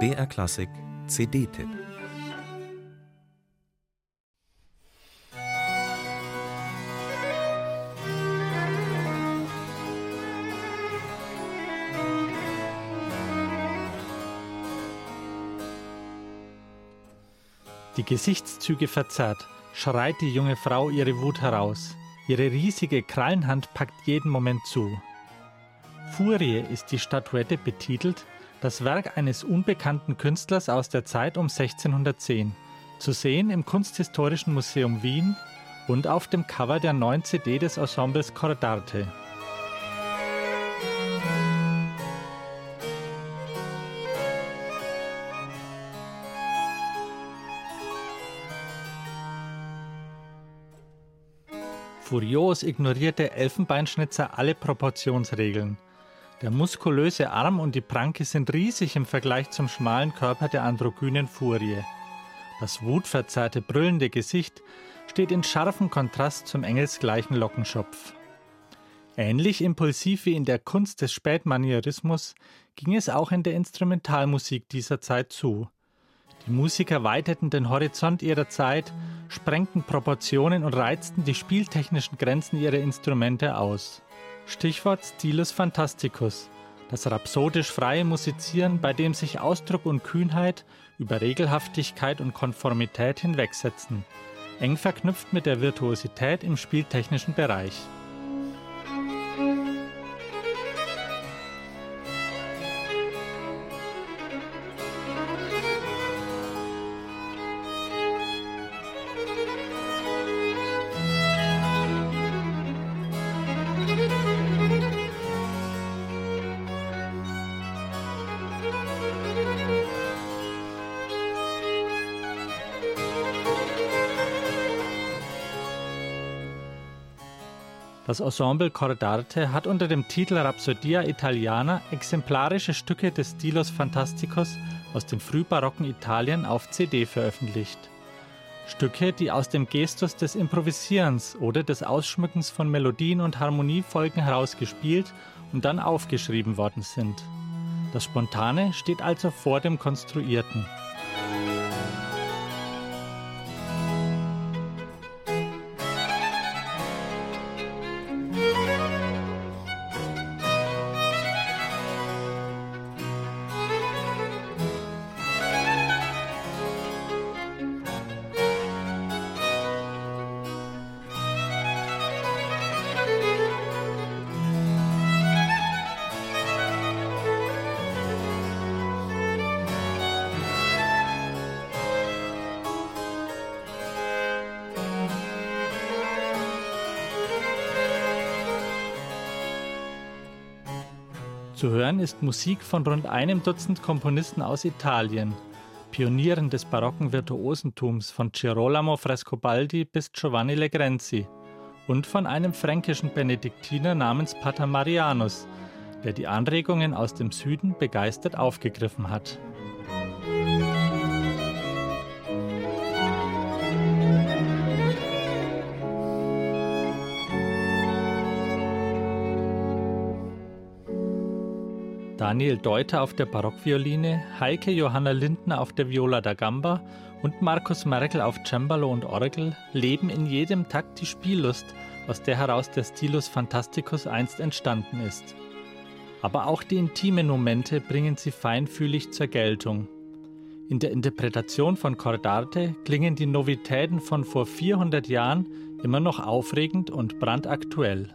BR Klassik CD-Tipp Die Gesichtszüge verzerrt, schreit die junge Frau ihre Wut heraus. Ihre riesige Krallenhand packt jeden Moment zu. Furie ist die Statuette betitelt, das Werk eines unbekannten Künstlers aus der Zeit um 1610, zu sehen im Kunsthistorischen Museum Wien und auf dem Cover der neuen CD des Ensembles Cordarte. Furios ignoriert der Elfenbeinschnitzer alle Proportionsregeln. Der muskulöse Arm und die Pranke sind riesig im Vergleich zum schmalen Körper der androgynen Furie. Das wutverzerrte, brüllende Gesicht steht in scharfem Kontrast zum engelsgleichen Lockenschopf. Ähnlich impulsiv wie in der Kunst des Spätmanierismus ging es auch in der Instrumentalmusik dieser Zeit zu. Die Musiker weiteten den Horizont ihrer Zeit, sprengten Proportionen und reizten die spieltechnischen Grenzen ihrer Instrumente aus. Stichwort Stilus Fantasticus, das rhapsodisch freie Musizieren, bei dem sich Ausdruck und Kühnheit über Regelhaftigkeit und Konformität hinwegsetzen, eng verknüpft mit der Virtuosität im spieltechnischen Bereich. Das Ensemble Cordarte hat unter dem Titel Rhapsodia Italiana exemplarische Stücke des Stilos Fantasticus aus dem frühbarocken Italien auf CD veröffentlicht. Stücke, die aus dem Gestus des Improvisierens oder des Ausschmückens von Melodien und Harmoniefolgen herausgespielt und dann aufgeschrieben worden sind. Das Spontane steht also vor dem Konstruierten. Zu hören ist Musik von rund einem Dutzend Komponisten aus Italien, Pionieren des barocken Virtuosentums von Girolamo Frescobaldi bis Giovanni Legrenzi und von einem fränkischen Benediktiner namens Pater Marianus, der die Anregungen aus dem Süden begeistert aufgegriffen hat. Daniel Deuter auf der Barockvioline, Heike Johanna Lindner auf der Viola da Gamba und Markus Merkel auf Cembalo und Orgel leben in jedem Takt die Spiellust, aus der heraus der Stilus Fantasticus einst entstanden ist. Aber auch die intimen Momente bringen sie feinfühlig zur Geltung. In der Interpretation von Cordarte klingen die Novitäten von vor 400 Jahren immer noch aufregend und brandaktuell.